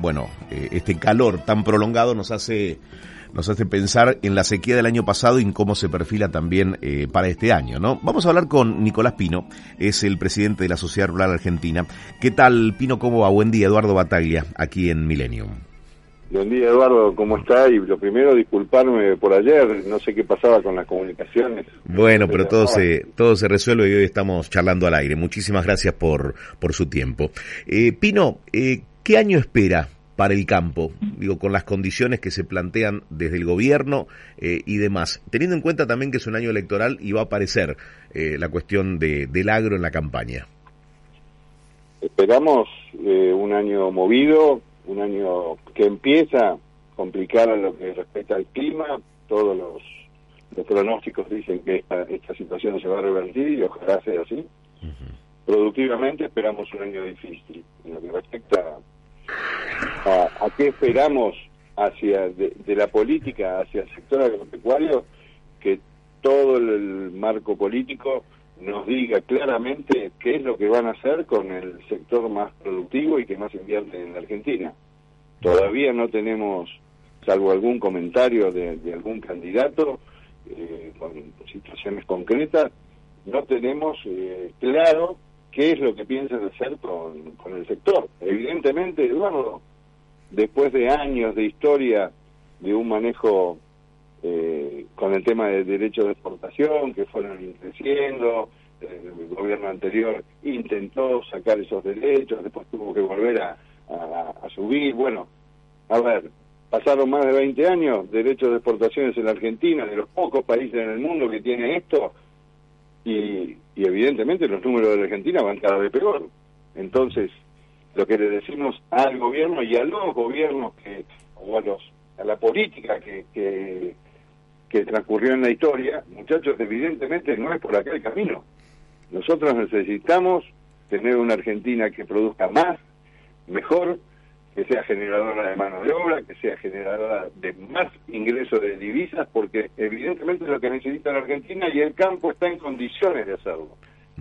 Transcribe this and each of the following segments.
Bueno, eh, este calor tan prolongado nos hace nos hace pensar en la sequía del año pasado y en cómo se perfila también eh, para este año, ¿no? Vamos a hablar con Nicolás Pino, es el presidente de la Sociedad Rural Argentina. ¿Qué tal, Pino? ¿Cómo va? Buen día, Eduardo Bataglia, aquí en Millennium. Buen día, Eduardo, ¿cómo está? Y lo primero, disculparme por ayer, no sé qué pasaba con las comunicaciones. Bueno, pero todo se, todo se resuelve y hoy estamos charlando al aire. Muchísimas gracias por, por su tiempo. Eh, Pino, eh, ¿qué año espera para el campo, digo, con las condiciones que se plantean desde el gobierno eh, y demás, teniendo en cuenta también que es un año electoral y va a aparecer eh, la cuestión de, del agro en la campaña. Esperamos eh, un año movido, un año que empieza complicado en lo que respecta al clima, todos los, los pronósticos dicen que esta, esta situación se va a revertir y ojalá sea así. Productivamente esperamos un año difícil. En lo que respecta a, qué esperamos hacia de, la política hacia el sector agropecuario que todo el, marco político nos diga claramente qué es lo que van a hacer con el sector más productivo y que más invierte en la Argentina. Todavía no tenemos, salvo algún comentario de, algún candidato eh, con situaciones concretas, no tenemos eh, claro qué es lo que piensan hacer con, con el sector. Evidentemente, Eduardo, después de años de historia de un manejo eh, con el tema de derechos de exportación que fueron creciendo, el gobierno anterior intentó sacar esos derechos, después tuvo que volver a, a, subir. Bueno, a ver, pasaron más de 20 años, derechos de exportaciones en la Argentina, de los pocos países en el mundo que tiene esto, y, y evidentemente los números de la Argentina van cada vez peor. Entonces, lo que le decimos al gobierno y a los gobiernos que, o a, los, a la política que, que, que transcurrió en la historia, muchachos, evidentemente no es por acá el camino. Nosotros necesitamos tener una Argentina que produzca más, mejor, que sea generadora de mano de obra, que sea generadora de más ingresos de divisas, porque evidentemente lo que necesita la Argentina y el campo está en condiciones de hacerlo.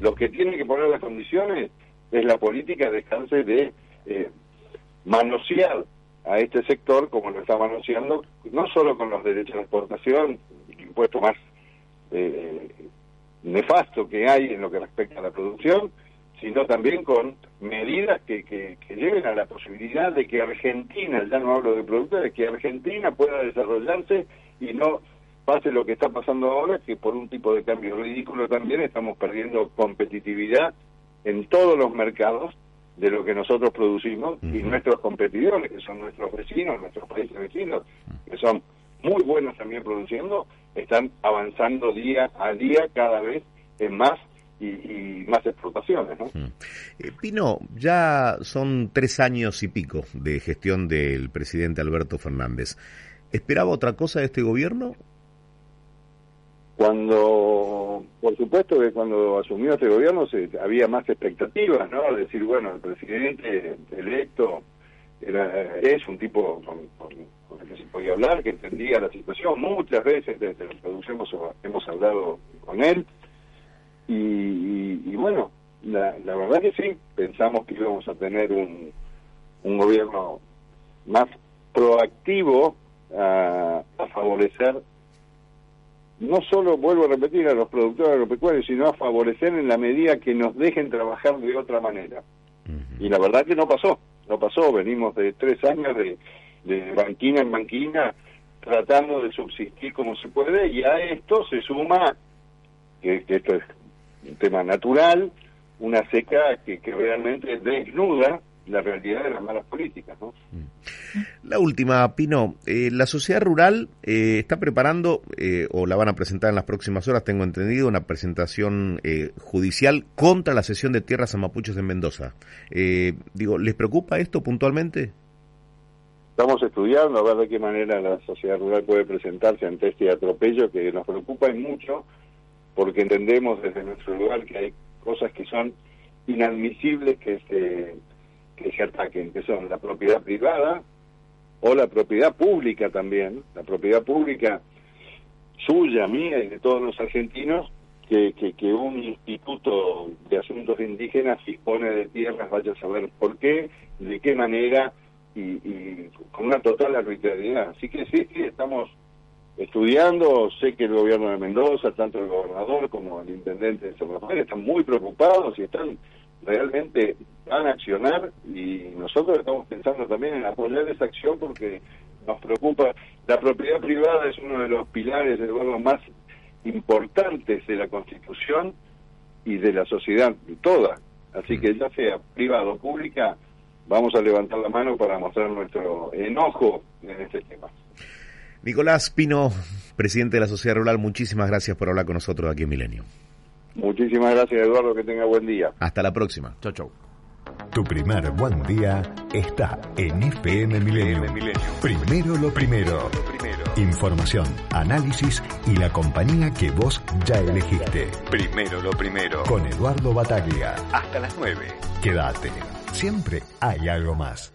Los que tienen que poner las condiciones es la política dejarse de eh, manosear a este sector como lo está manoseando, no solo con los derechos de exportación, el impuesto más eh, nefasto que hay en lo que respecta a la producción, sino también con medidas que, que, que lleven a la posibilidad de que Argentina, ya no hablo de productos, de que Argentina pueda desarrollarse y no pase lo que está pasando ahora, que por un tipo de cambio ridículo también estamos perdiendo competitividad en todos los mercados de lo que nosotros producimos y nuestros competidores, que son nuestros vecinos, nuestros países vecinos, que son muy buenos también produciendo, están avanzando día a día cada vez en más y, más explotaciones. ¿no? Eh, Pino, ya son tres años y pico de gestión del presidente Alberto Fernández. ¿Esperaba otra cosa de este gobierno cuando, por supuesto que cuando asumió este gobierno se, había más expectativas, ¿no? Decir, bueno, el presidente electo era, es un tipo con, el que se podía hablar, que entendía la situación. Muchas veces desde la producción hemos, hablado con él. Y, bueno, la, la, verdad que sí, pensamos que íbamos a tener un, un gobierno más proactivo a, a favorecer no solo, vuelvo a repetir, a los productores agropecuarios, sino a favorecer en la medida que nos dejen trabajar de otra manera. Y la verdad que no pasó, no pasó, venimos de tres años de, de banquina en banquina tratando de subsistir como se puede y a esto se suma, que, esto es un tema natural, una seca que, que realmente desnuda la realidad de las malas políticas. ¿no? Mm. La última, Pino, eh, la sociedad rural eh, está preparando, eh, o la van a presentar en las próximas horas, tengo entendido, una presentación judicial contra la cesión de tierras a mapuches en Mendoza. digo, ¿les preocupa esto puntualmente? estamos estudiando a ver de qué manera la sociedad rural puede presentarse ante este atropello que nos preocupa y mucho porque entendemos desde nuestro lugar que hay cosas que son inadmisibles que se, que se ataquen, que son la propiedad privada o la propiedad pública también, la propiedad pública suya, mía y de todos los argentinos, que, que, un instituto de asuntos indígenas dispone de tierras, vaya a saber por qué, de qué manera y, con una total arbitrariedad. Así que sí, sí, estamos estudiando, sé que el gobierno de Mendoza, tanto el gobernador como el intendente de San Rafael están muy preocupados y están realmente van a accionar y nosotros estamos pensando también en apoyar esa acción porque nos preocupa. La propiedad privada es uno de los pilares del gobierno más importantes de la Constitución y de la sociedad toda. Así que ya sea privado o pública, vamos a levantar la mano para mostrar nuestro enojo en este tema. Nicolás Pino, presidente de la Sociedad Rural, muchísimas gracias por hablar con nosotros aquí en Milenio. Muchísimas gracias, Eduardo, que tenga buen día. Hasta la próxima. Chau, chau. Tu primer buen día está en FM Milenio. Primero lo primero. Información, análisis y la compañía que vos ya elegiste. Primero lo primero. Con Eduardo Bataglia. Hasta las 9. Quédate. Siempre hay algo más.